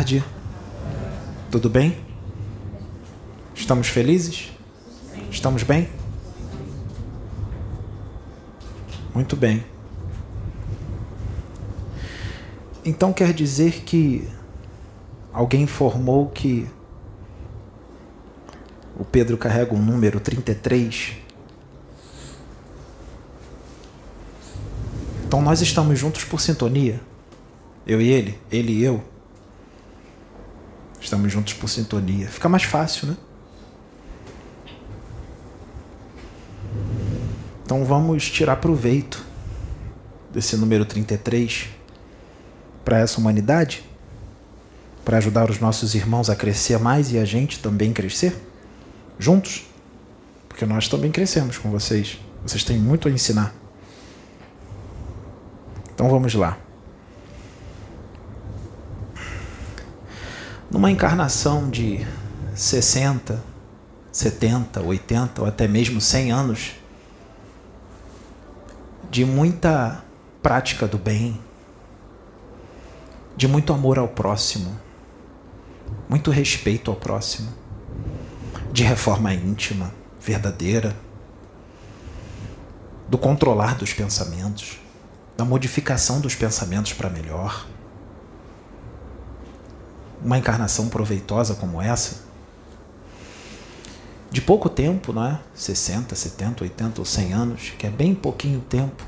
Tarde. Tudo bem? Estamos felizes? Estamos bem? Muito bem. Então quer dizer que alguém informou que o Pedro carrega um número 33? Então nós estamos juntos por sintonia. Eu e ele, ele e eu. Estamos juntos por sintonia. Fica mais fácil, né? Então vamos tirar proveito desse número 33 para essa humanidade, para ajudar os nossos irmãos a crescer mais e a gente também crescer juntos, porque nós também crescemos com vocês. Vocês têm muito a ensinar. Então vamos lá. Numa encarnação de 60, 70, 80 ou até mesmo 100 anos de muita prática do bem, de muito amor ao próximo, muito respeito ao próximo, de reforma íntima, verdadeira, do controlar dos pensamentos, da modificação dos pensamentos para melhor uma encarnação proveitosa como essa, de pouco tempo, não é? 60, 70, 80 ou 100 anos, que é bem pouquinho tempo,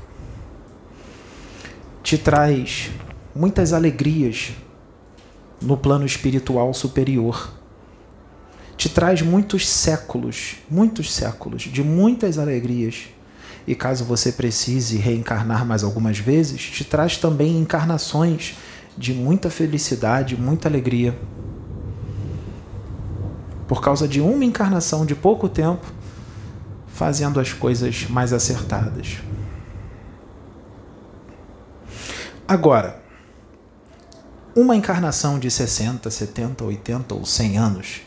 te traz muitas alegrias no plano espiritual superior. Te traz muitos séculos, muitos séculos de muitas alegrias. E caso você precise reencarnar mais algumas vezes, te traz também encarnações de muita felicidade, muita alegria. Por causa de uma encarnação de pouco tempo, fazendo as coisas mais acertadas. Agora, uma encarnação de 60, 70, 80 ou 100 anos,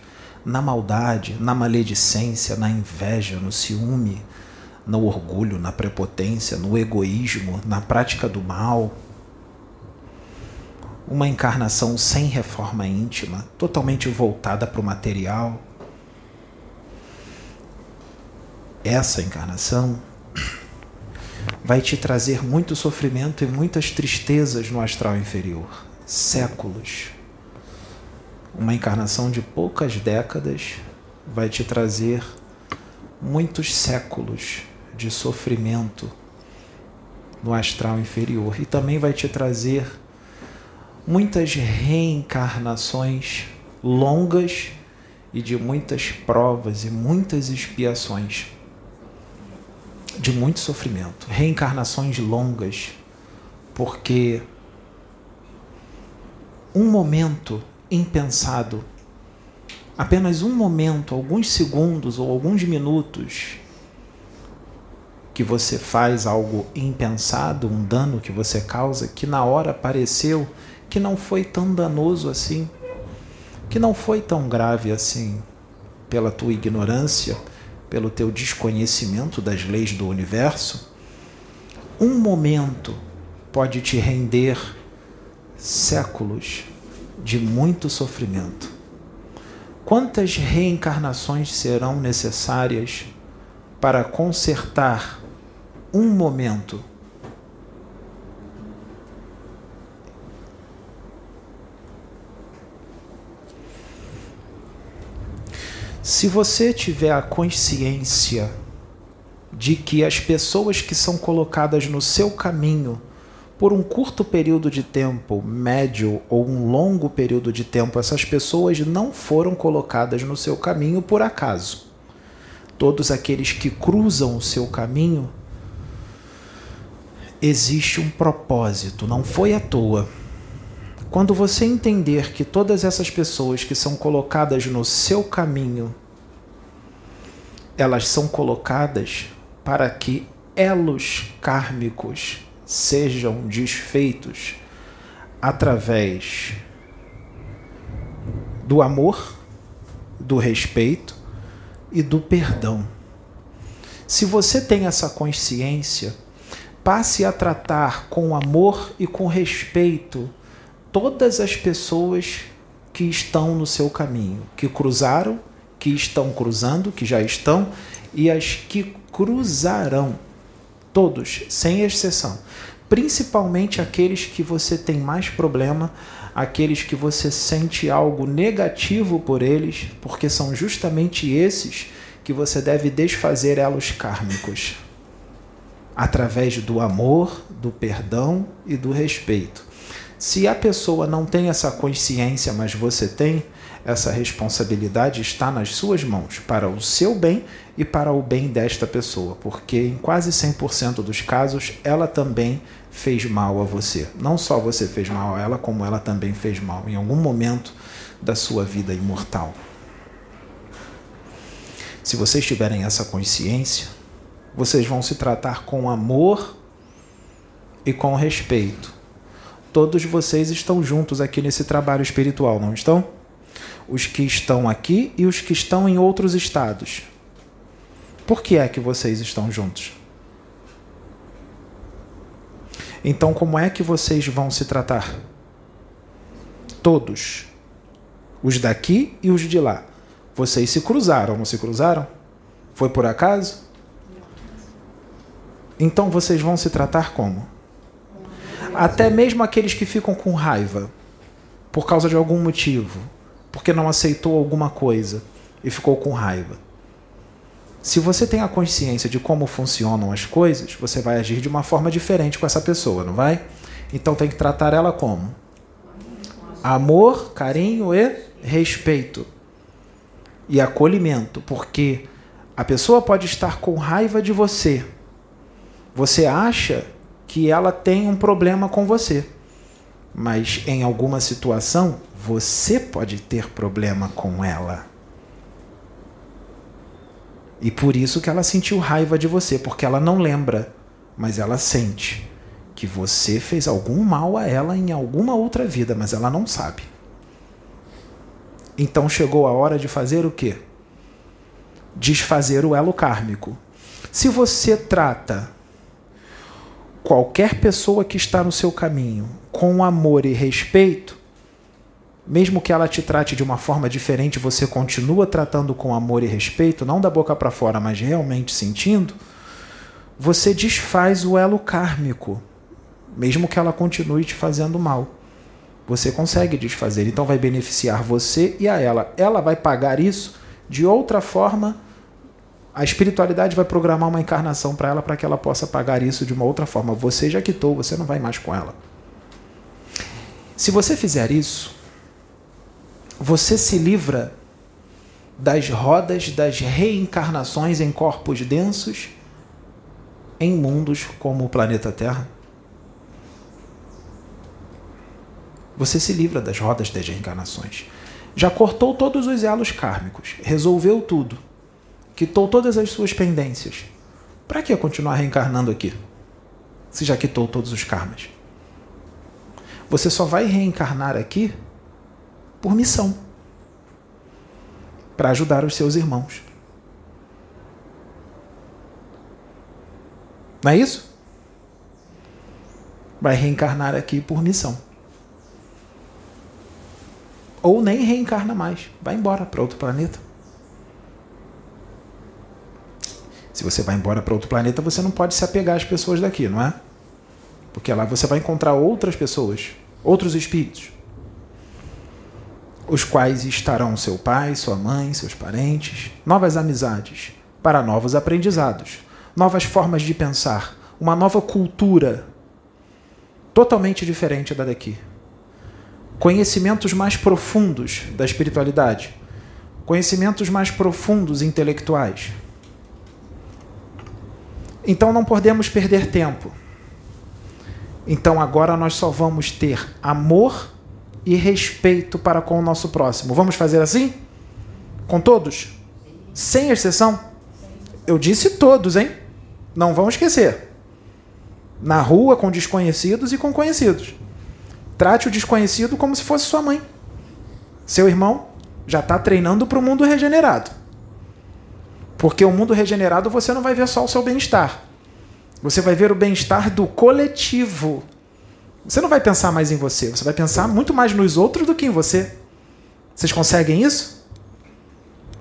na maldade, na maledicência, na inveja, no ciúme, no orgulho, na prepotência, no egoísmo, na prática do mal, uma encarnação sem reforma íntima, totalmente voltada para o material. Essa encarnação vai te trazer muito sofrimento e muitas tristezas no astral inferior. Séculos. Uma encarnação de poucas décadas vai te trazer muitos séculos de sofrimento no astral inferior e também vai te trazer muitas reencarnações longas e de muitas provas e muitas expiações, de muito sofrimento, reencarnações longas, porque um momento impensado, apenas um momento, alguns segundos ou alguns minutos, que você faz algo impensado, um dano que você causa, que na hora pareceu que não foi tão danoso assim, que não foi tão grave assim, pela tua ignorância, pelo teu desconhecimento das leis do universo, um momento pode te render séculos de muito sofrimento. Quantas reencarnações serão necessárias para consertar um momento Se você tiver a consciência de que as pessoas que são colocadas no seu caminho por um curto período de tempo, médio ou um longo período de tempo, essas pessoas não foram colocadas no seu caminho por acaso. Todos aqueles que cruzam o seu caminho, existe um propósito, não foi à toa. Quando você entender que todas essas pessoas que são colocadas no seu caminho, elas são colocadas para que elos kármicos sejam desfeitos através do amor, do respeito e do perdão. Se você tem essa consciência, passe a tratar com amor e com respeito todas as pessoas que estão no seu caminho, que cruzaram, que estão cruzando, que já estão e as que cruzarão. Todos, sem exceção. Principalmente aqueles que você tem mais problema, aqueles que você sente algo negativo por eles, porque são justamente esses que você deve desfazer elos kármicos através do amor, do perdão e do respeito. Se a pessoa não tem essa consciência, mas você tem, essa responsabilidade está nas suas mãos, para o seu bem e para o bem desta pessoa, porque em quase 100% dos casos ela também fez mal a você. Não só você fez mal a ela, como ela também fez mal em algum momento da sua vida imortal. Se vocês tiverem essa consciência, vocês vão se tratar com amor e com respeito. Todos vocês estão juntos aqui nesse trabalho espiritual, não estão? Os que estão aqui e os que estão em outros estados. Por que é que vocês estão juntos? Então, como é que vocês vão se tratar? Todos. Os daqui e os de lá. Vocês se cruzaram, não se cruzaram? Foi por acaso? Então vocês vão se tratar como? Até mesmo aqueles que ficam com raiva por causa de algum motivo, porque não aceitou alguma coisa e ficou com raiva. Se você tem a consciência de como funcionam as coisas, você vai agir de uma forma diferente com essa pessoa, não vai? Então tem que tratar ela como? Amor, carinho e respeito. E acolhimento, porque a pessoa pode estar com raiva de você, você acha que ela tem um problema com você, mas em alguma situação você pode ter problema com ela. E por isso que ela sentiu raiva de você, porque ela não lembra, mas ela sente que você fez algum mal a ela em alguma outra vida, mas ela não sabe. Então chegou a hora de fazer o quê? Desfazer o elo kármico. Se você trata qualquer pessoa que está no seu caminho com amor e respeito, mesmo que ela te trate de uma forma diferente, você continua tratando com amor e respeito, não da boca para fora, mas realmente sentindo, você desfaz o elo kármico, mesmo que ela continue te fazendo mal. Você consegue desfazer, então vai beneficiar você e a ela. Ela vai pagar isso de outra forma a espiritualidade vai programar uma encarnação para ela para que ela possa pagar isso de uma outra forma. Você já quitou, você não vai mais com ela. Se você fizer isso, você se livra das rodas das reencarnações em corpos densos em mundos como o planeta Terra. Você se livra das rodas das reencarnações. Já cortou todos os elos kármicos, resolveu tudo quitou todas as suas pendências. Para que continuar reencarnando aqui? Se já quitou todos os karmas. Você só vai reencarnar aqui por missão para ajudar os seus irmãos. Não é isso? Vai reencarnar aqui por missão. Ou nem reencarna mais, vai embora para outro planeta. Se você vai embora para outro planeta, você não pode se apegar às pessoas daqui, não é? Porque lá você vai encontrar outras pessoas, outros espíritos, os quais estarão seu pai, sua mãe, seus parentes, novas amizades, para novos aprendizados, novas formas de pensar, uma nova cultura totalmente diferente da daqui. Conhecimentos mais profundos da espiritualidade, conhecimentos mais profundos intelectuais então não podemos perder tempo. Então agora nós só vamos ter amor e respeito para com o nosso próximo. Vamos fazer assim? Com todos? Sem exceção? Eu disse todos, hein? Não vão esquecer. Na rua, com desconhecidos e com conhecidos. Trate o desconhecido como se fosse sua mãe. Seu irmão já está treinando para o mundo regenerado. Porque o mundo regenerado você não vai ver só o seu bem-estar. Você vai ver o bem-estar do coletivo. Você não vai pensar mais em você, você vai pensar muito mais nos outros do que em você. Vocês conseguem isso?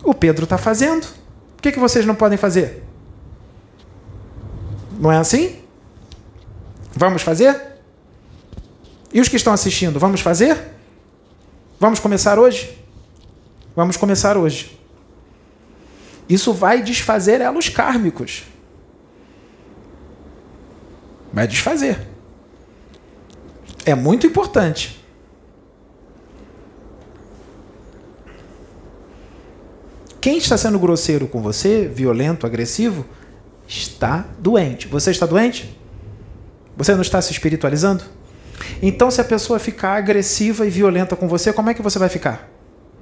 O Pedro está fazendo. Por que, que vocês não podem fazer? Não é assim? Vamos fazer? E os que estão assistindo, vamos fazer? Vamos começar hoje? Vamos começar hoje. Isso vai desfazer elos kármicos. Vai desfazer. É muito importante. Quem está sendo grosseiro com você, violento, agressivo, está doente. Você está doente? Você não está se espiritualizando? Então, se a pessoa ficar agressiva e violenta com você, como é que você vai ficar?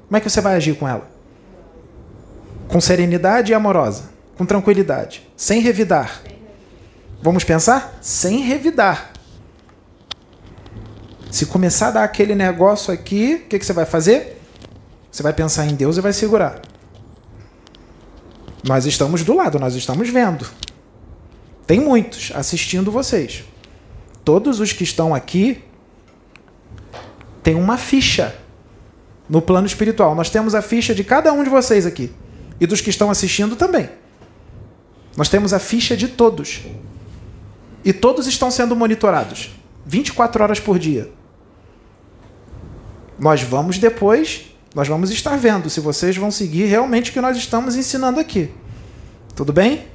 Como é que você vai agir com ela? Com serenidade e amorosa, com tranquilidade, sem revidar. Vamos pensar? Sem revidar. Se começar a dar aquele negócio aqui, o que, que você vai fazer? Você vai pensar em Deus e vai segurar. Nós estamos do lado, nós estamos vendo. Tem muitos assistindo vocês. Todos os que estão aqui têm uma ficha no plano espiritual. Nós temos a ficha de cada um de vocês aqui. E dos que estão assistindo também. Nós temos a ficha de todos. E todos estão sendo monitorados 24 horas por dia. Nós vamos depois, nós vamos estar vendo se vocês vão seguir realmente o que nós estamos ensinando aqui. Tudo bem?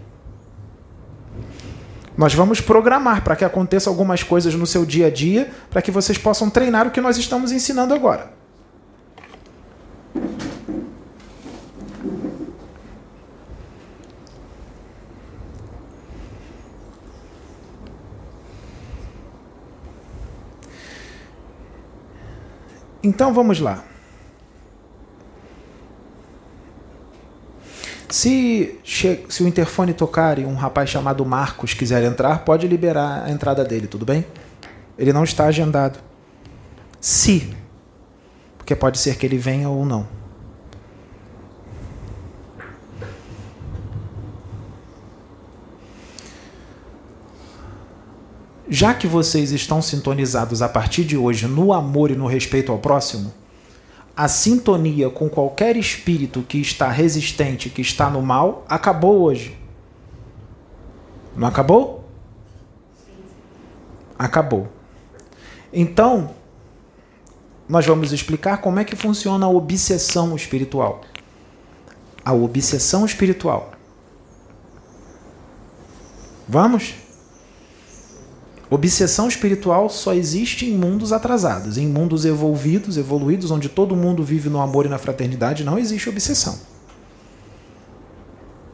Nós vamos programar para que aconteça algumas coisas no seu dia a dia, para que vocês possam treinar o que nós estamos ensinando agora. Então vamos lá. Se, se o interfone tocar e um rapaz chamado Marcos quiser entrar, pode liberar a entrada dele, tudo bem? Ele não está agendado. Se. Porque pode ser que ele venha ou não. Já que vocês estão sintonizados a partir de hoje no amor e no respeito ao próximo, a sintonia com qualquer espírito que está resistente, que está no mal, acabou hoje. Não acabou? Acabou. Então, nós vamos explicar como é que funciona a obsessão espiritual. A obsessão espiritual. Vamos? Obsessão espiritual só existe em mundos atrasados. Em mundos evoluídos, evoluídos, onde todo mundo vive no amor e na fraternidade, não existe obsessão.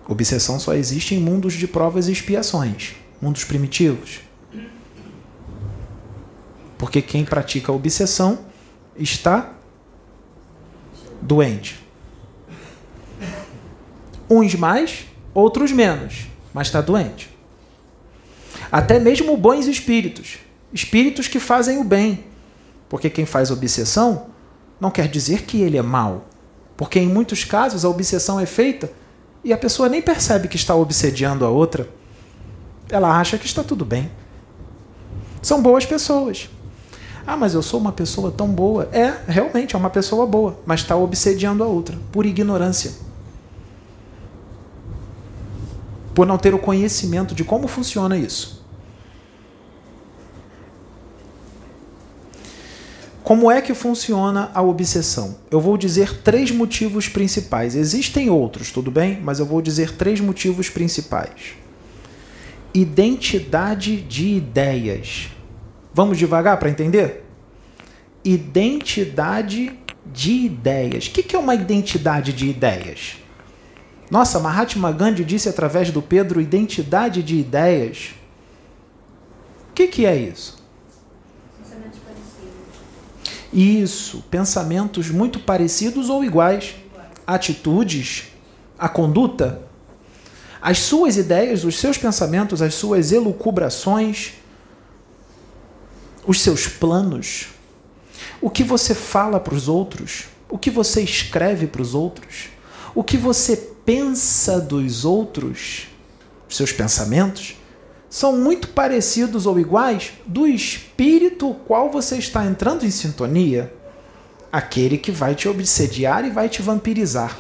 Obsessão só existe em mundos de provas e expiações, mundos primitivos. Porque quem pratica obsessão está doente. Uns mais, outros menos, mas está doente. Até mesmo bons espíritos, espíritos que fazem o bem. Porque quem faz obsessão não quer dizer que ele é mau. Porque em muitos casos a obsessão é feita e a pessoa nem percebe que está obsediando a outra. Ela acha que está tudo bem. São boas pessoas. Ah, mas eu sou uma pessoa tão boa. É, realmente é uma pessoa boa, mas está obsediando a outra, por ignorância. Por não ter o conhecimento de como funciona isso. Como é que funciona a obsessão? Eu vou dizer três motivos principais. Existem outros, tudo bem? Mas eu vou dizer três motivos principais. Identidade de ideias. Vamos devagar para entender? Identidade de ideias. O que é uma identidade de ideias? Nossa, Mahatma Gandhi disse através do Pedro identidade de ideias. O que é isso? Isso, pensamentos muito parecidos ou iguais, atitudes, a conduta, as suas ideias, os seus pensamentos, as suas elucubrações, os seus planos, o que você fala para os outros, o que você escreve para os outros, o que você pensa dos outros, os seus pensamentos, são muito parecidos ou iguais do espírito qual você está entrando em sintonia, aquele que vai te obsediar e vai te vampirizar.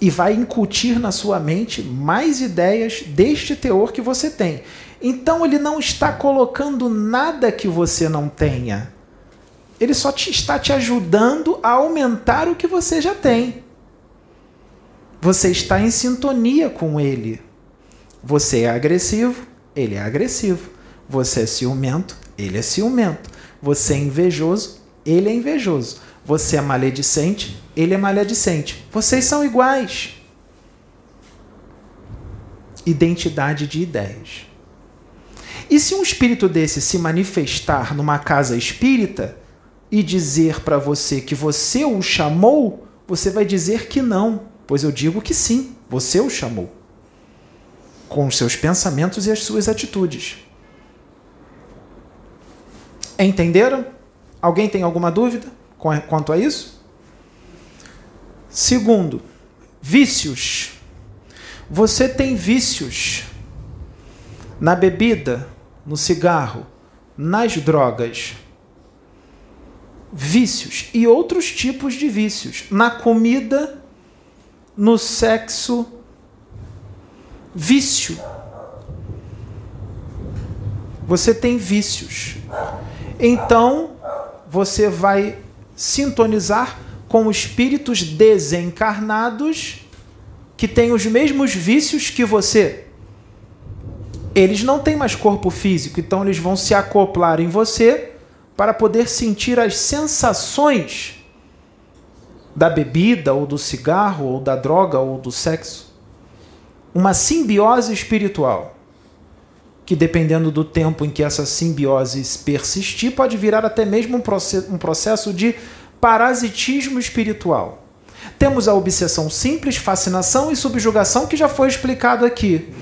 E vai incutir na sua mente mais ideias deste teor que você tem. Então ele não está colocando nada que você não tenha. Ele só te, está te ajudando a aumentar o que você já tem. Você está em sintonia com ele. Você é agressivo, ele é agressivo. Você é ciumento, ele é ciumento. Você é invejoso, ele é invejoso. Você é maledicente, ele é maledicente. Vocês são iguais. Identidade de ideias. E se um espírito desse se manifestar numa casa espírita e dizer para você que você o chamou, você vai dizer que não, pois eu digo que sim, você o chamou com os seus pensamentos e as suas atitudes. Entenderam? Alguém tem alguma dúvida quanto a isso? Segundo, vícios. Você tem vícios na bebida, no cigarro, nas drogas. Vícios e outros tipos de vícios. Na comida, no sexo, vício. Você tem vícios. Então, você vai sintonizar com espíritos desencarnados que têm os mesmos vícios que você. Eles não têm mais corpo físico, então eles vão se acoplar em você para poder sentir as sensações da bebida, ou do cigarro, ou da droga, ou do sexo uma simbiose espiritual, que dependendo do tempo em que essa simbiose persistir, pode virar até mesmo um processo de parasitismo espiritual. Temos a obsessão simples, fascinação e subjugação, que já foi explicado aqui.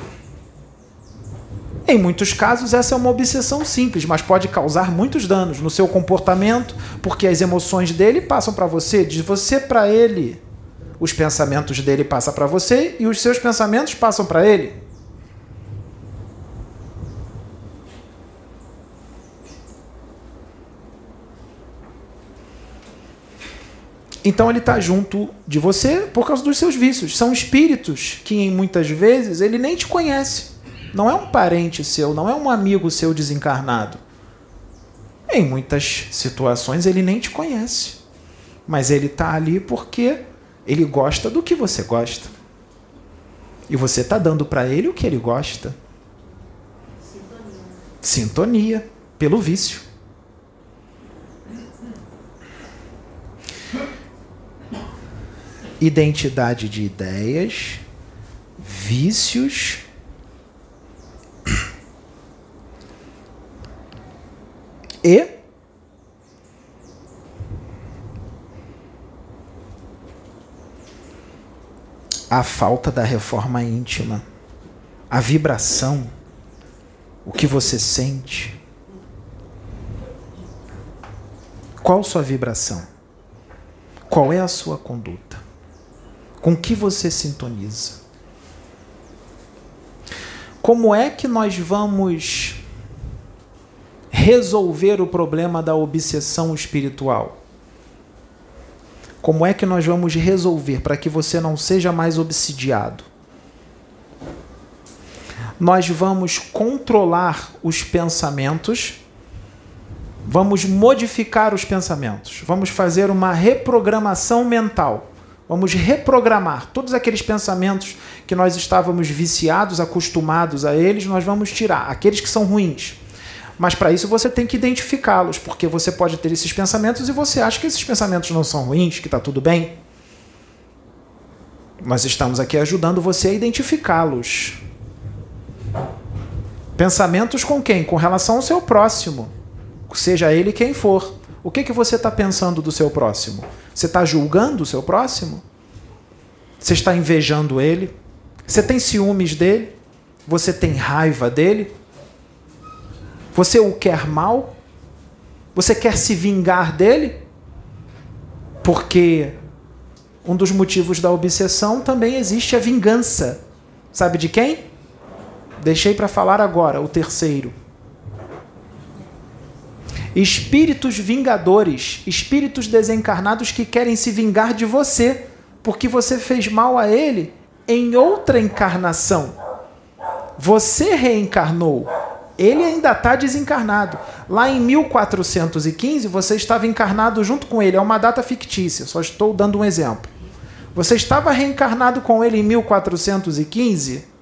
Em muitos casos, essa é uma obsessão simples, mas pode causar muitos danos no seu comportamento, porque as emoções dele passam para você, de você para ele os pensamentos dele passam para você e os seus pensamentos passam para ele. Então ele está junto de você por causa dos seus vícios. São espíritos que, em muitas vezes, ele nem te conhece. Não é um parente seu, não é um amigo seu desencarnado. Em muitas situações ele nem te conhece. Mas ele está ali porque ele gosta do que você gosta. E você está dando para ele o que ele gosta. Sintonia. Sintonia, pelo vício. Identidade de ideias, vícios. E a falta da reforma íntima, a vibração, o que você sente. Qual sua vibração? Qual é a sua conduta? Com que você sintoniza? Como é que nós vamos resolver o problema da obsessão espiritual? Como é que nós vamos resolver para que você não seja mais obsidiado? Nós vamos controlar os pensamentos, vamos modificar os pensamentos, vamos fazer uma reprogramação mental. Vamos reprogramar todos aqueles pensamentos que nós estávamos viciados, acostumados a eles, nós vamos tirar aqueles que são ruins. Mas para isso você tem que identificá-los, porque você pode ter esses pensamentos e você acha que esses pensamentos não são ruins, que está tudo bem. Nós estamos aqui ajudando você a identificá-los. Pensamentos com quem? Com relação ao seu próximo, seja ele quem for. O que, que você está pensando do seu próximo? Você está julgando o seu próximo? Você está invejando ele? Você tem ciúmes dele? Você tem raiva dele? Você o quer mal? Você quer se vingar dele? Porque um dos motivos da obsessão também existe a vingança. Sabe de quem? Deixei para falar agora o terceiro. Espíritos vingadores, espíritos desencarnados que querem se vingar de você, porque você fez mal a ele em outra encarnação. Você reencarnou, ele ainda está desencarnado. Lá em 1415, você estava encarnado junto com ele. É uma data fictícia, só estou dando um exemplo. Você estava reencarnado com ele em 1415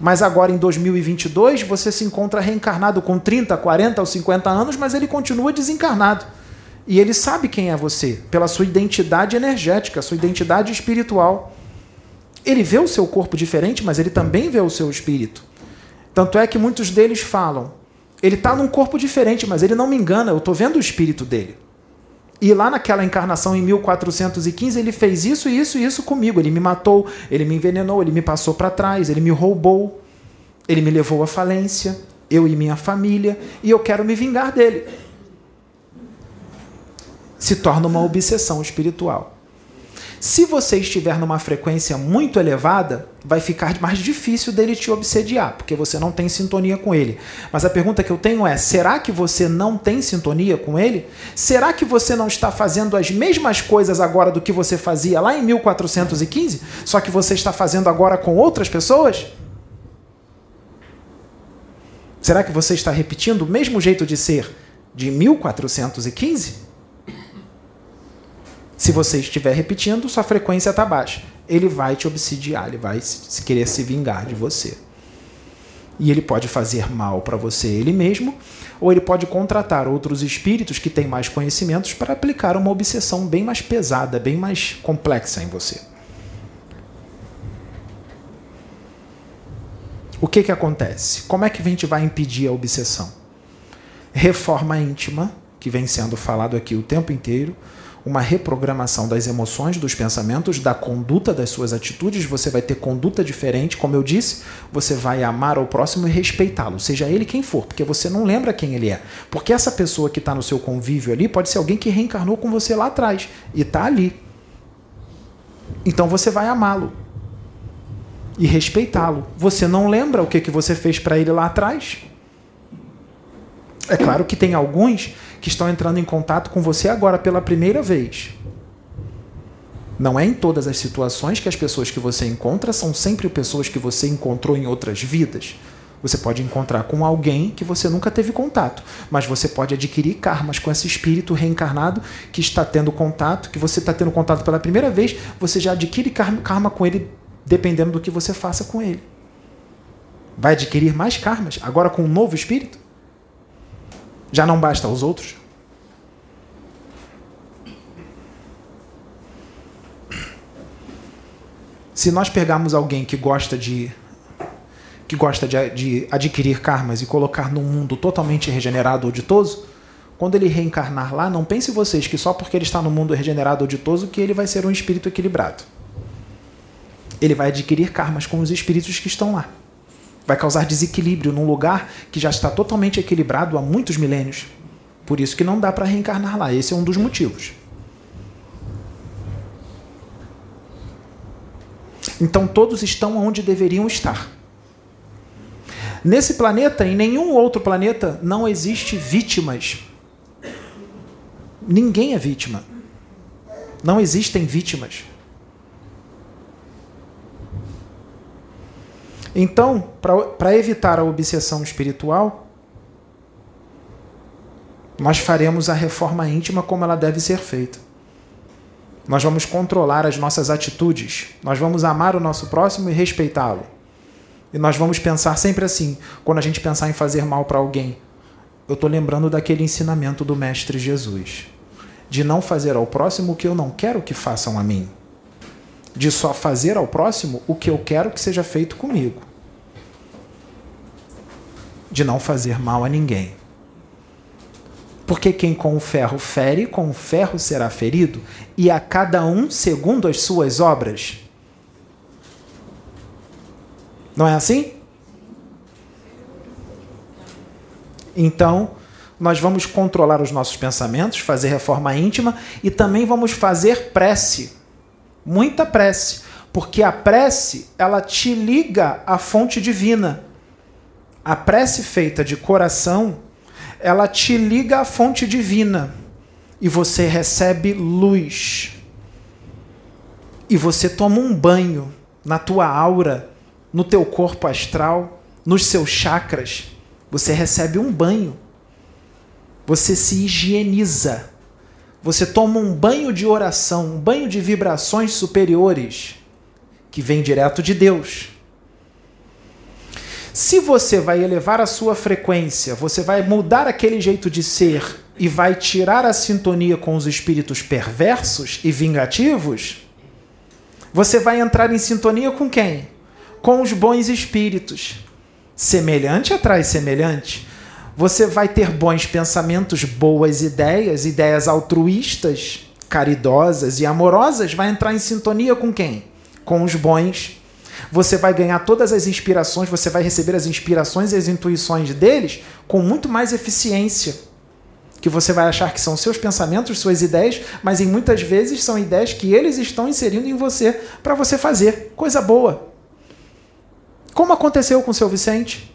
mas agora em 2022 você se encontra reencarnado com 30, 40 ou 50 anos, mas ele continua desencarnado. E ele sabe quem é você, pela sua identidade energética, sua identidade espiritual. Ele vê o seu corpo diferente, mas ele também vê o seu espírito. Tanto é que muitos deles falam: ele está num corpo diferente, mas ele não me engana, eu estou vendo o espírito dele. E lá naquela encarnação em 1415, ele fez isso, isso e isso comigo. Ele me matou, ele me envenenou, ele me passou para trás, ele me roubou, ele me levou à falência, eu e minha família, e eu quero me vingar dele. Se torna uma obsessão espiritual. Se você estiver numa frequência muito elevada, vai ficar mais difícil dele te obsediar, porque você não tem sintonia com ele. Mas a pergunta que eu tenho é: será que você não tem sintonia com ele? Será que você não está fazendo as mesmas coisas agora do que você fazia lá em 1415, só que você está fazendo agora com outras pessoas? Será que você está repetindo o mesmo jeito de ser de 1415? Se você estiver repetindo, sua frequência está baixa. Ele vai te obsidiar, ele vai se querer se vingar de você. E ele pode fazer mal para você ele mesmo, ou ele pode contratar outros espíritos que têm mais conhecimentos para aplicar uma obsessão bem mais pesada, bem mais complexa em você. O que, que acontece? Como é que a gente vai impedir a obsessão? Reforma íntima, que vem sendo falado aqui o tempo inteiro, uma reprogramação das emoções, dos pensamentos, da conduta, das suas atitudes. Você vai ter conduta diferente, como eu disse, você vai amar ao próximo e respeitá-lo, seja ele quem for, porque você não lembra quem ele é. Porque essa pessoa que está no seu convívio ali pode ser alguém que reencarnou com você lá atrás e está ali. Então você vai amá-lo e respeitá-lo. Você não lembra o que, que você fez para ele lá atrás? É claro que tem alguns que estão entrando em contato com você agora pela primeira vez. Não é em todas as situações que as pessoas que você encontra são sempre pessoas que você encontrou em outras vidas. Você pode encontrar com alguém que você nunca teve contato, mas você pode adquirir karmas com esse espírito reencarnado que está tendo contato, que você está tendo contato pela primeira vez, você já adquire karma com ele dependendo do que você faça com ele. Vai adquirir mais karmas agora com um novo espírito? Já não basta aos outros? Se nós pegarmos alguém que gosta de que gosta de, de adquirir karmas e colocar num mundo totalmente regenerado ou ditoso, quando ele reencarnar lá, não pense vocês que só porque ele está no mundo regenerado ou ditoso que ele vai ser um espírito equilibrado. Ele vai adquirir karmas com os espíritos que estão lá vai causar desequilíbrio num lugar que já está totalmente equilibrado há muitos milênios. Por isso que não dá para reencarnar lá. Esse é um dos motivos. Então todos estão onde deveriam estar. Nesse planeta, em nenhum outro planeta, não existe vítimas. Ninguém é vítima. Não existem vítimas. Então, para evitar a obsessão espiritual, nós faremos a reforma íntima como ela deve ser feita. Nós vamos controlar as nossas atitudes, nós vamos amar o nosso próximo e respeitá-lo. E nós vamos pensar sempre assim, quando a gente pensar em fazer mal para alguém. Eu estou lembrando daquele ensinamento do Mestre Jesus, de não fazer ao próximo o que eu não quero que façam a mim de só fazer ao próximo o que eu quero que seja feito comigo. De não fazer mal a ninguém. Porque quem com o ferro fere, com o ferro será ferido, e a cada um segundo as suas obras. Não é assim? Então, nós vamos controlar os nossos pensamentos, fazer reforma íntima e também vamos fazer prece muita prece, porque a prece ela te liga à fonte divina. A prece feita de coração, ela te liga à fonte divina e você recebe luz. E você toma um banho na tua aura, no teu corpo astral, nos seus chakras. Você recebe um banho. Você se higieniza. Você toma um banho de oração, um banho de vibrações superiores que vem direto de Deus. Se você vai elevar a sua frequência, você vai mudar aquele jeito de ser e vai tirar a sintonia com os espíritos perversos e vingativos, você vai entrar em sintonia com quem? Com os bons espíritos. Semelhante atrai semelhante. Você vai ter bons pensamentos, boas ideias, ideias altruístas, caridosas e amorosas. Vai entrar em sintonia com quem? Com os bons você vai ganhar todas as inspirações, você vai receber as inspirações e as intuições deles com muito mais eficiência. Que você vai achar que são seus pensamentos, suas ideias, mas em muitas vezes são ideias que eles estão inserindo em você para você fazer coisa boa. Como aconteceu com o seu Vicente?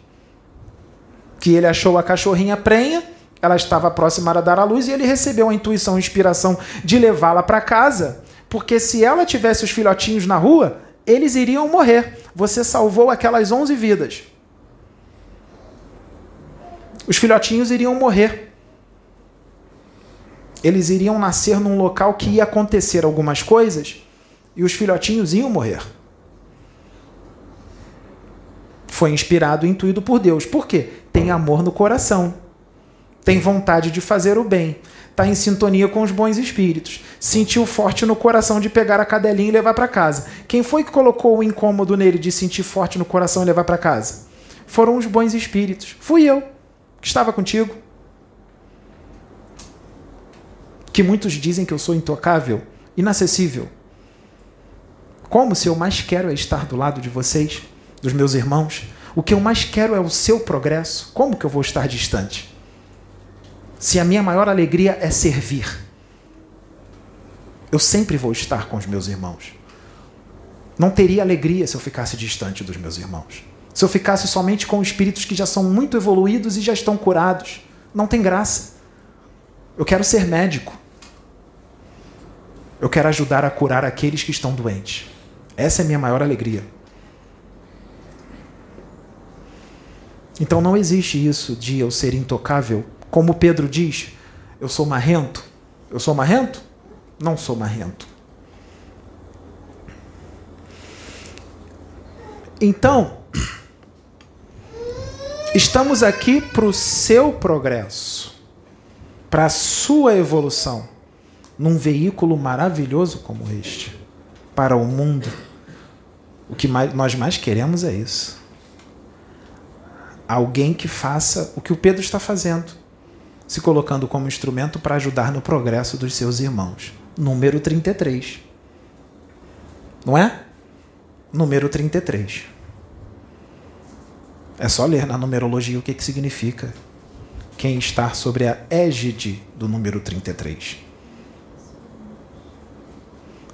Que ele achou a cachorrinha prenha, ela estava próxima a dar à luz e ele recebeu a intuição, a inspiração de levá-la para casa, porque se ela tivesse os filhotinhos na rua, eles iriam morrer. Você salvou aquelas 11 vidas. Os filhotinhos iriam morrer. Eles iriam nascer num local que ia acontecer algumas coisas e os filhotinhos iam morrer. Foi inspirado e intuído por Deus. Por quê? Tem amor no coração. Tem vontade de fazer o bem está em sintonia com os bons espíritos. Sentiu forte no coração de pegar a cadelinha e levar para casa. Quem foi que colocou o incômodo nele de sentir forte no coração e levar para casa? Foram os bons espíritos. Fui eu, que estava contigo. Que muitos dizem que eu sou intocável, inacessível. Como se eu mais quero é estar do lado de vocês, dos meus irmãos? O que eu mais quero é o seu progresso. Como que eu vou estar distante? se a minha maior alegria é servir, eu sempre vou estar com os meus irmãos. Não teria alegria se eu ficasse distante dos meus irmãos. Se eu ficasse somente com espíritos que já são muito evoluídos e já estão curados, não tem graça. Eu quero ser médico. Eu quero ajudar a curar aqueles que estão doentes. Essa é a minha maior alegria. Então não existe isso de eu ser intocável como Pedro diz, eu sou marrento. Eu sou marrento? Não sou marrento. Então, estamos aqui para o seu progresso, para a sua evolução, num veículo maravilhoso como este, para o mundo. O que mais, nós mais queremos é isso. Alguém que faça o que o Pedro está fazendo se colocando como instrumento para ajudar no progresso dos seus irmãos. Número 33. Não é? Número 33. É só ler na numerologia o que, que significa quem está sobre a égide do número 33.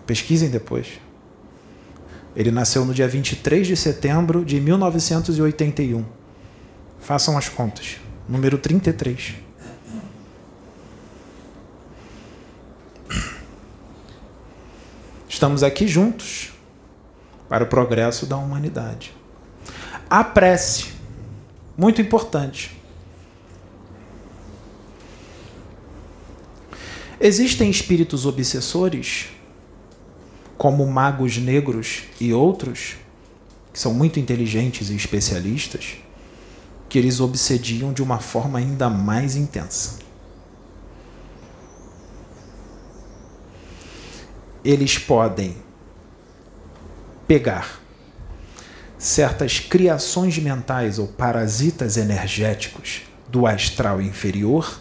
Pesquisem depois. Ele nasceu no dia 23 de setembro de 1981. Façam as contas. Número 33. Estamos aqui juntos para o progresso da humanidade. A prece, muito importante. Existem espíritos obsessores, como magos negros e outros, que são muito inteligentes e especialistas, que eles obsediam de uma forma ainda mais intensa. eles podem pegar certas criações mentais ou parasitas energéticos do astral inferior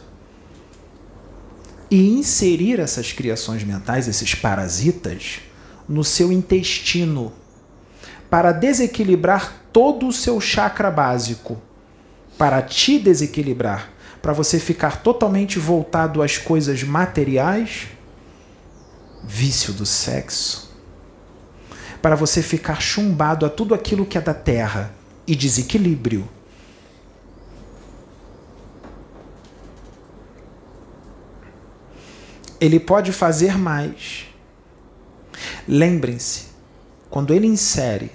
e inserir essas criações mentais, esses parasitas, no seu intestino para desequilibrar todo o seu chakra básico, para te desequilibrar, para você ficar totalmente voltado às coisas materiais, vício do sexo, para você ficar chumbado a tudo aquilo que é da terra e desequilíbrio. Ele pode fazer mais. Lembrem-se, quando ele insere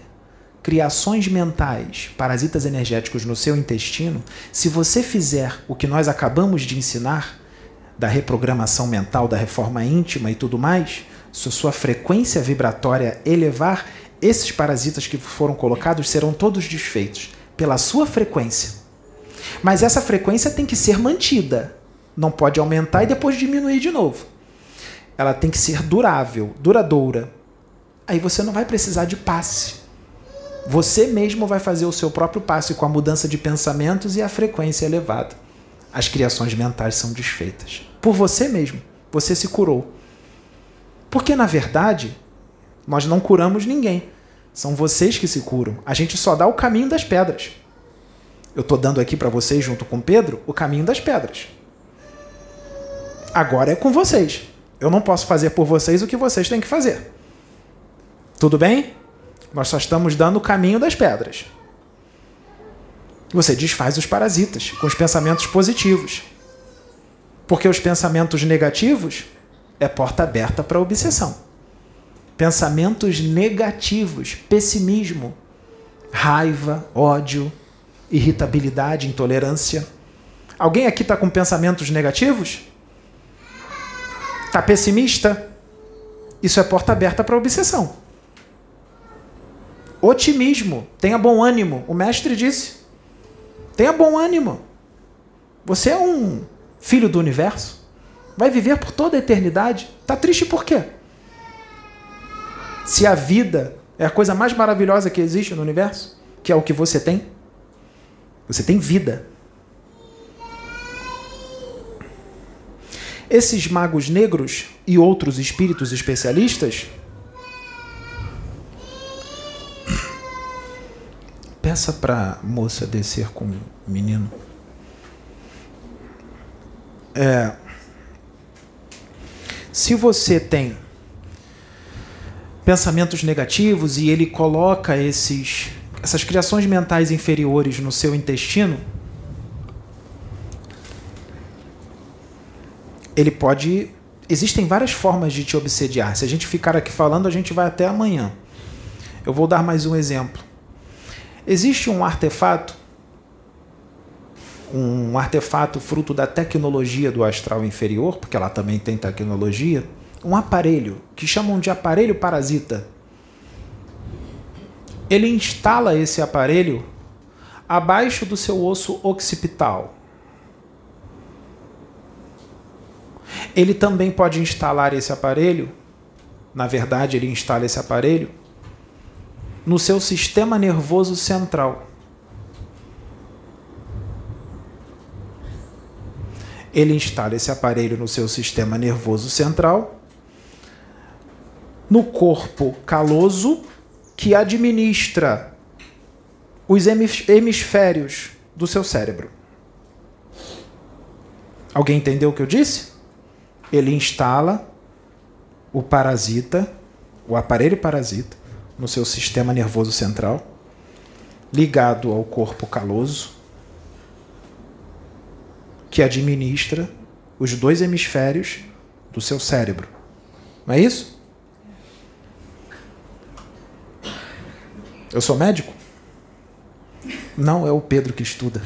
criações mentais, parasitas energéticos no seu intestino, se você fizer o que nós acabamos de ensinar, da reprogramação mental, da reforma íntima e tudo mais, se sua frequência vibratória elevar, esses parasitas que foram colocados serão todos desfeitos pela sua frequência. Mas essa frequência tem que ser mantida. Não pode aumentar e depois diminuir de novo. Ela tem que ser durável, duradoura. Aí você não vai precisar de passe. Você mesmo vai fazer o seu próprio passe com a mudança de pensamentos e a frequência elevada. As criações mentais são desfeitas. Por você mesmo. Você se curou. Porque, na verdade, nós não curamos ninguém. São vocês que se curam. A gente só dá o caminho das pedras. Eu estou dando aqui para vocês, junto com Pedro, o caminho das pedras. Agora é com vocês. Eu não posso fazer por vocês o que vocês têm que fazer. Tudo bem? Nós só estamos dando o caminho das pedras. Você desfaz os parasitas com os pensamentos positivos. Porque os pensamentos negativos é porta aberta para a obsessão. Pensamentos negativos, pessimismo, raiva, ódio, irritabilidade, intolerância. Alguém aqui está com pensamentos negativos? Está pessimista? Isso é porta aberta para a obsessão. Otimismo, tenha bom ânimo. O mestre disse: tenha bom ânimo. Você é um filho do universo. Vai viver por toda a eternidade. Está triste por quê? Se a vida é a coisa mais maravilhosa que existe no universo, que é o que você tem, você tem vida. Esses magos negros e outros espíritos especialistas peça para moça descer com o menino. É, se você tem pensamentos negativos e ele coloca esses, essas criações mentais inferiores no seu intestino, ele pode. Existem várias formas de te obsediar. Se a gente ficar aqui falando, a gente vai até amanhã. Eu vou dar mais um exemplo. Existe um artefato, um artefato fruto da tecnologia do astral inferior, porque ela também tem tecnologia, um aparelho que chamam de aparelho parasita. Ele instala esse aparelho abaixo do seu osso occipital. Ele também pode instalar esse aparelho, na verdade, ele instala esse aparelho no seu sistema nervoso central. Ele instala esse aparelho no seu sistema nervoso central, no corpo caloso, que administra os hemisférios do seu cérebro. Alguém entendeu o que eu disse? Ele instala o parasita, o aparelho parasita, no seu sistema nervoso central, ligado ao corpo caloso, que administra os dois hemisférios do seu cérebro. Não é isso? Eu sou médico? Não, é o Pedro que estuda.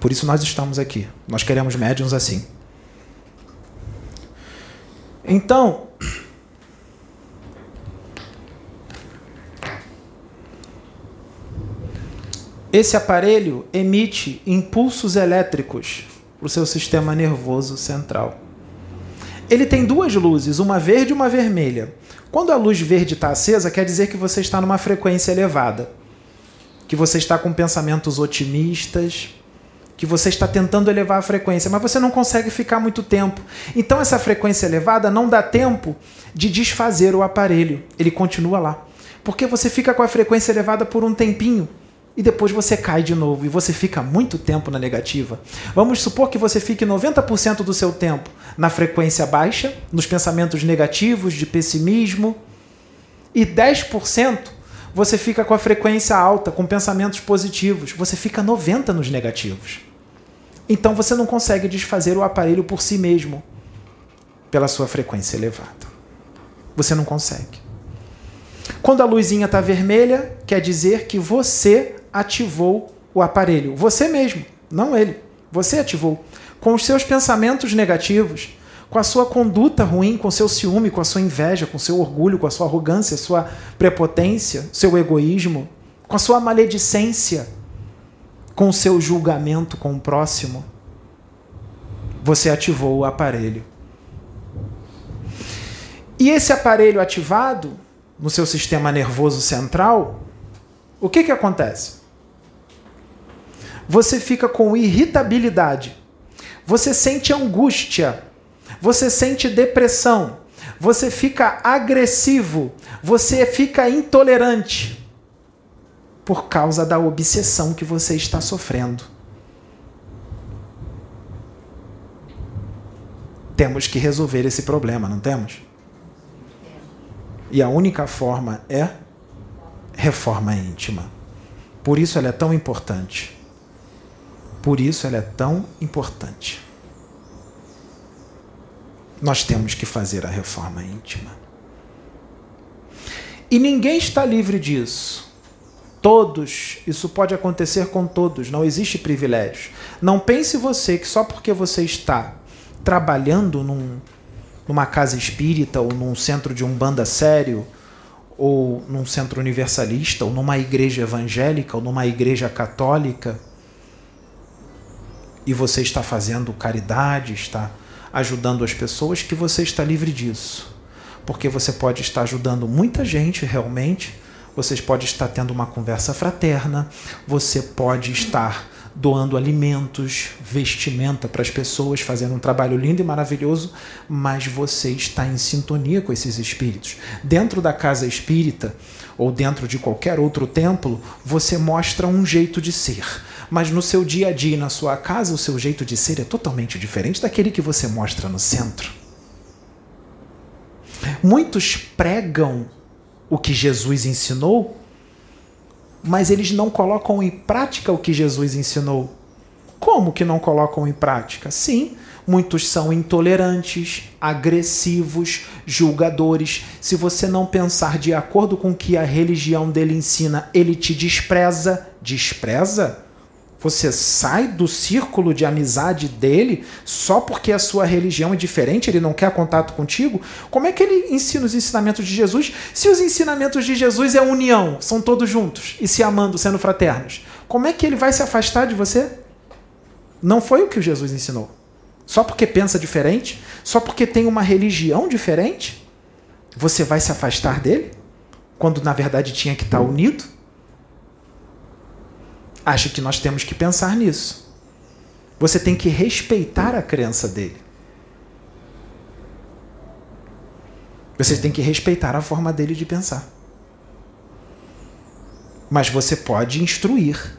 Por isso nós estamos aqui. Nós queremos médiums assim. Então, Esse aparelho emite impulsos elétricos para o seu sistema nervoso central. Ele tem duas luzes, uma verde e uma vermelha. Quando a luz verde está acesa, quer dizer que você está numa frequência elevada, que você está com pensamentos otimistas, que você está tentando elevar a frequência, mas você não consegue ficar muito tempo. Então, essa frequência elevada não dá tempo de desfazer o aparelho, ele continua lá. Porque você fica com a frequência elevada por um tempinho e depois você cai de novo e você fica muito tempo na negativa. Vamos supor que você fique 90% do seu tempo na frequência baixa, nos pensamentos negativos, de pessimismo, e 10% você fica com a frequência alta, com pensamentos positivos. Você fica 90 nos negativos. Então você não consegue desfazer o aparelho por si mesmo, pela sua frequência elevada. Você não consegue. Quando a luzinha está vermelha, quer dizer que você ativou o aparelho. Você mesmo, não ele. Você ativou. Com os seus pensamentos negativos, com a sua conduta ruim, com o seu ciúme, com a sua inveja, com seu orgulho, com a sua arrogância, sua prepotência, seu egoísmo, com a sua maledicência, com o seu julgamento com o próximo, você ativou o aparelho. E esse aparelho ativado no seu sistema nervoso central, o que, que acontece? Você fica com irritabilidade, você sente angústia, você sente depressão, você fica agressivo, você fica intolerante por causa da obsessão que você está sofrendo. Temos que resolver esse problema, não temos? E a única forma é reforma íntima. Por isso ela é tão importante. Por isso ela é tão importante. Nós temos que fazer a reforma íntima. E ninguém está livre disso. Todos, isso pode acontecer com todos, não existe privilégio. Não pense você que só porque você está trabalhando num, numa casa espírita ou num centro de umbanda sério, ou num centro universalista, ou numa igreja evangélica, ou numa igreja católica, e você está fazendo caridade, está ajudando as pessoas, que você está livre disso. Porque você pode estar ajudando muita gente realmente, você pode estar tendo uma conversa fraterna, você pode estar doando alimentos, vestimenta para as pessoas, fazendo um trabalho lindo e maravilhoso, mas você está em sintonia com esses espíritos. Dentro da casa espírita ou dentro de qualquer outro templo, você mostra um jeito de ser. Mas no seu dia a dia, na sua casa, o seu jeito de ser é totalmente diferente daquele que você mostra no centro. Muitos pregam o que Jesus ensinou, mas eles não colocam em prática o que Jesus ensinou. Como que não colocam em prática? Sim, muitos são intolerantes, agressivos, julgadores. Se você não pensar de acordo com o que a religião dele ensina, ele te despreza. Despreza? Você sai do círculo de amizade dele só porque a sua religião é diferente, ele não quer contato contigo? Como é que ele ensina os ensinamentos de Jesus se os ensinamentos de Jesus é união, são todos juntos e se amando, sendo fraternos? Como é que ele vai se afastar de você? Não foi o que Jesus ensinou. Só porque pensa diferente? Só porque tem uma religião diferente? Você vai se afastar dele? Quando na verdade tinha que estar unido? Acho que nós temos que pensar nisso. Você tem que respeitar a crença dele. Você tem que respeitar a forma dele de pensar. Mas você pode instruir.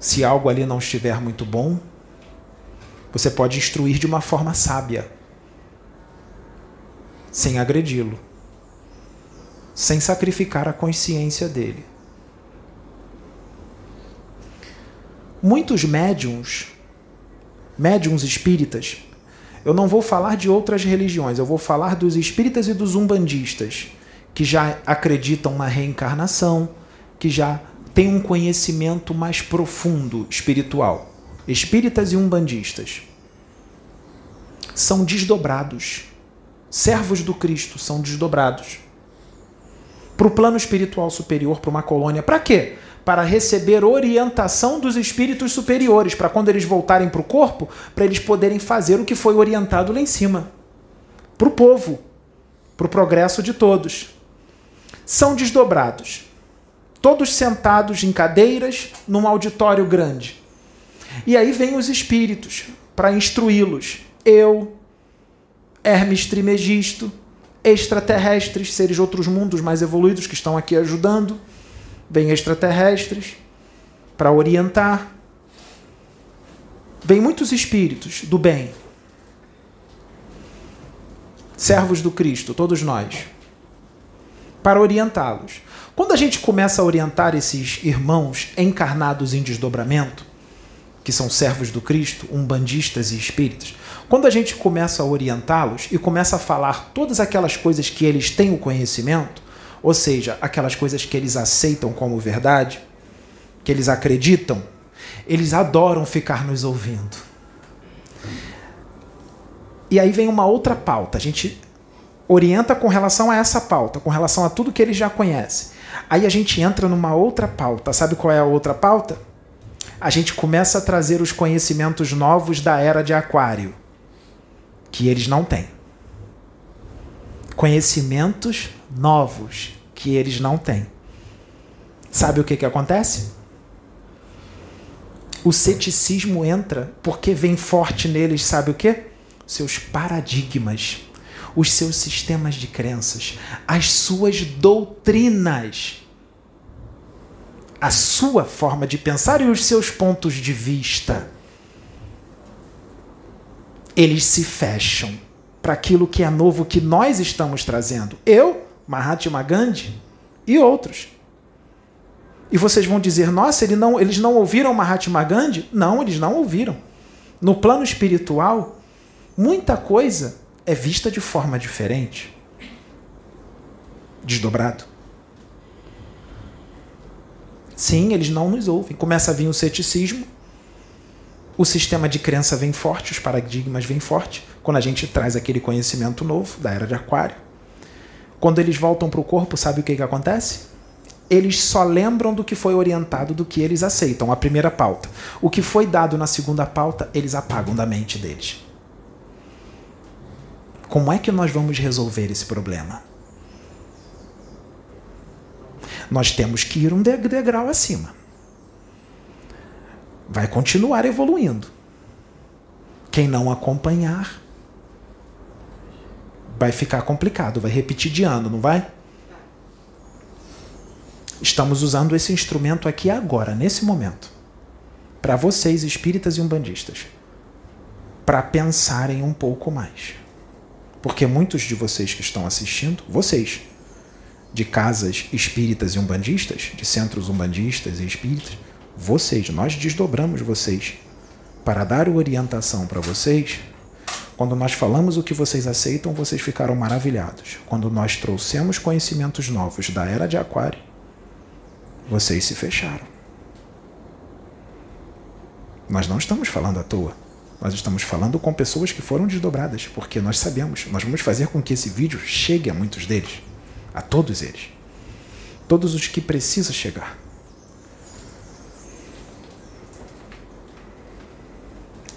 Se algo ali não estiver muito bom, você pode instruir de uma forma sábia, sem agredi-lo, sem sacrificar a consciência dele. Muitos médiums, médiums espíritas, eu não vou falar de outras religiões, eu vou falar dos espíritas e dos umbandistas, que já acreditam na reencarnação, que já têm um conhecimento mais profundo espiritual. Espíritas e umbandistas são desdobrados. Servos do Cristo são desdobrados para o plano espiritual superior, para uma colônia. Para quê? Para receber orientação dos espíritos superiores, para quando eles voltarem para o corpo, para eles poderem fazer o que foi orientado lá em cima. Para o povo, para o progresso de todos. São desdobrados, todos sentados em cadeiras num auditório grande. E aí vêm os espíritos para instruí-los. Eu, Hermes Trimegisto, extraterrestres, seres de outros mundos mais evoluídos que estão aqui ajudando vem extraterrestres para orientar. Vem muitos espíritos do bem, servos do Cristo, todos nós, para orientá-los. Quando a gente começa a orientar esses irmãos encarnados em desdobramento, que são servos do Cristo, umbandistas e espíritas, quando a gente começa a orientá-los e começa a falar todas aquelas coisas que eles têm o conhecimento, ou seja, aquelas coisas que eles aceitam como verdade, que eles acreditam, eles adoram ficar nos ouvindo. E aí vem uma outra pauta. A gente orienta com relação a essa pauta, com relação a tudo que eles já conhecem. Aí a gente entra numa outra pauta. Sabe qual é a outra pauta? A gente começa a trazer os conhecimentos novos da era de Aquário, que eles não têm. Conhecimentos novos que eles não têm. Sabe o que, que acontece? O ceticismo entra porque vem forte neles, sabe o que? Seus paradigmas os seus sistemas de crenças, as suas doutrinas, a sua forma de pensar e os seus pontos de vista. Eles se fecham para aquilo que é novo que nós estamos trazendo. Eu, Mahatma Gandhi e outros. E vocês vão dizer: nossa, ele não, eles não ouviram Mahatma Gandhi? Não, eles não ouviram. No plano espiritual, muita coisa é vista de forma diferente. Desdobrado. Sim, eles não nos ouvem. Começa a vir o ceticismo, o sistema de crença vem forte, os paradigmas vêm forte, quando a gente traz aquele conhecimento novo da era de Aquário. Quando eles voltam para o corpo, sabe o que, que acontece? Eles só lembram do que foi orientado, do que eles aceitam, a primeira pauta. O que foi dado na segunda pauta, eles apagam da mente deles. Como é que nós vamos resolver esse problema? Nós temos que ir um degrau acima. Vai continuar evoluindo. Quem não acompanhar vai ficar complicado, vai repetir de ano, não vai? Estamos usando esse instrumento aqui agora, nesse momento, para vocês, espíritas e umbandistas, para pensarem um pouco mais. Porque muitos de vocês que estão assistindo, vocês, de casas espíritas e umbandistas, de centros umbandistas e espíritas, vocês, nós desdobramos vocês para dar orientação para vocês. Quando nós falamos o que vocês aceitam, vocês ficaram maravilhados. Quando nós trouxemos conhecimentos novos da era de Aquário, vocês se fecharam. Nós não estamos falando à toa. Nós estamos falando com pessoas que foram desdobradas, porque nós sabemos, nós vamos fazer com que esse vídeo chegue a muitos deles, a todos eles. Todos os que precisa chegar.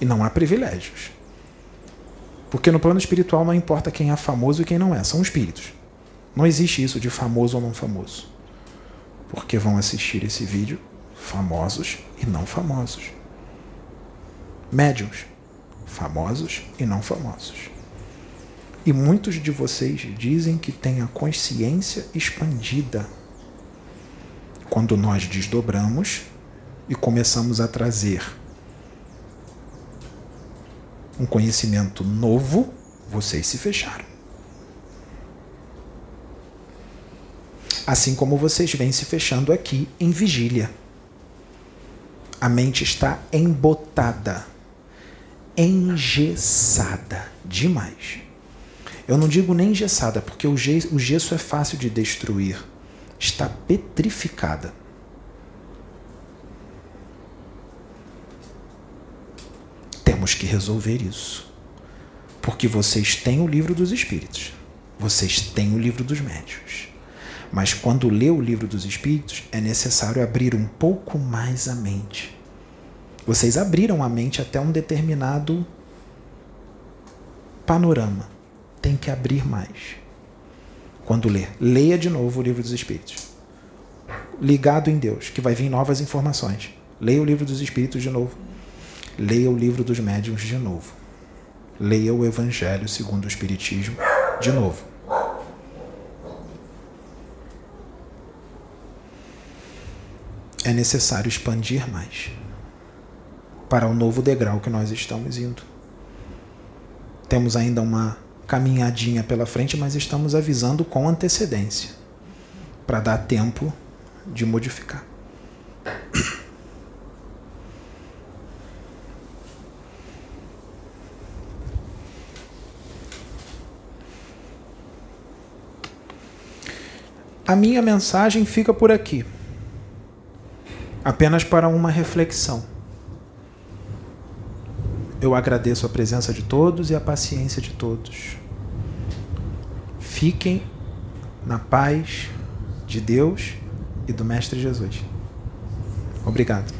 E não há privilégios. Porque no plano espiritual não importa quem é famoso e quem não é, são espíritos. Não existe isso de famoso ou não famoso. Porque vão assistir esse vídeo famosos e não famosos. Médiums famosos e não famosos. E muitos de vocês dizem que têm a consciência expandida quando nós desdobramos e começamos a trazer um conhecimento novo, vocês se fecharam. Assim como vocês vêm se fechando aqui em vigília. A mente está embotada engessada demais. Eu não digo nem engessada, porque o gesso, é fácil de destruir. Está petrificada. Temos que resolver isso. Porque vocês têm o livro dos espíritos. Vocês têm o livro dos médios. Mas quando lê o livro dos espíritos, é necessário abrir um pouco mais a mente vocês abriram a mente até um determinado panorama. Tem que abrir mais. Quando ler, leia de novo o livro dos Espíritos. Ligado em Deus, que vai vir novas informações. Leia o livro dos Espíritos de novo. Leia o livro dos Médiuns de novo. Leia o Evangelho segundo o Espiritismo de novo. É necessário expandir mais para o novo degrau que nós estamos indo. Temos ainda uma caminhadinha pela frente, mas estamos avisando com antecedência para dar tempo de modificar. A minha mensagem fica por aqui, apenas para uma reflexão. Eu agradeço a presença de todos e a paciência de todos. Fiquem na paz de Deus e do Mestre Jesus. Obrigado.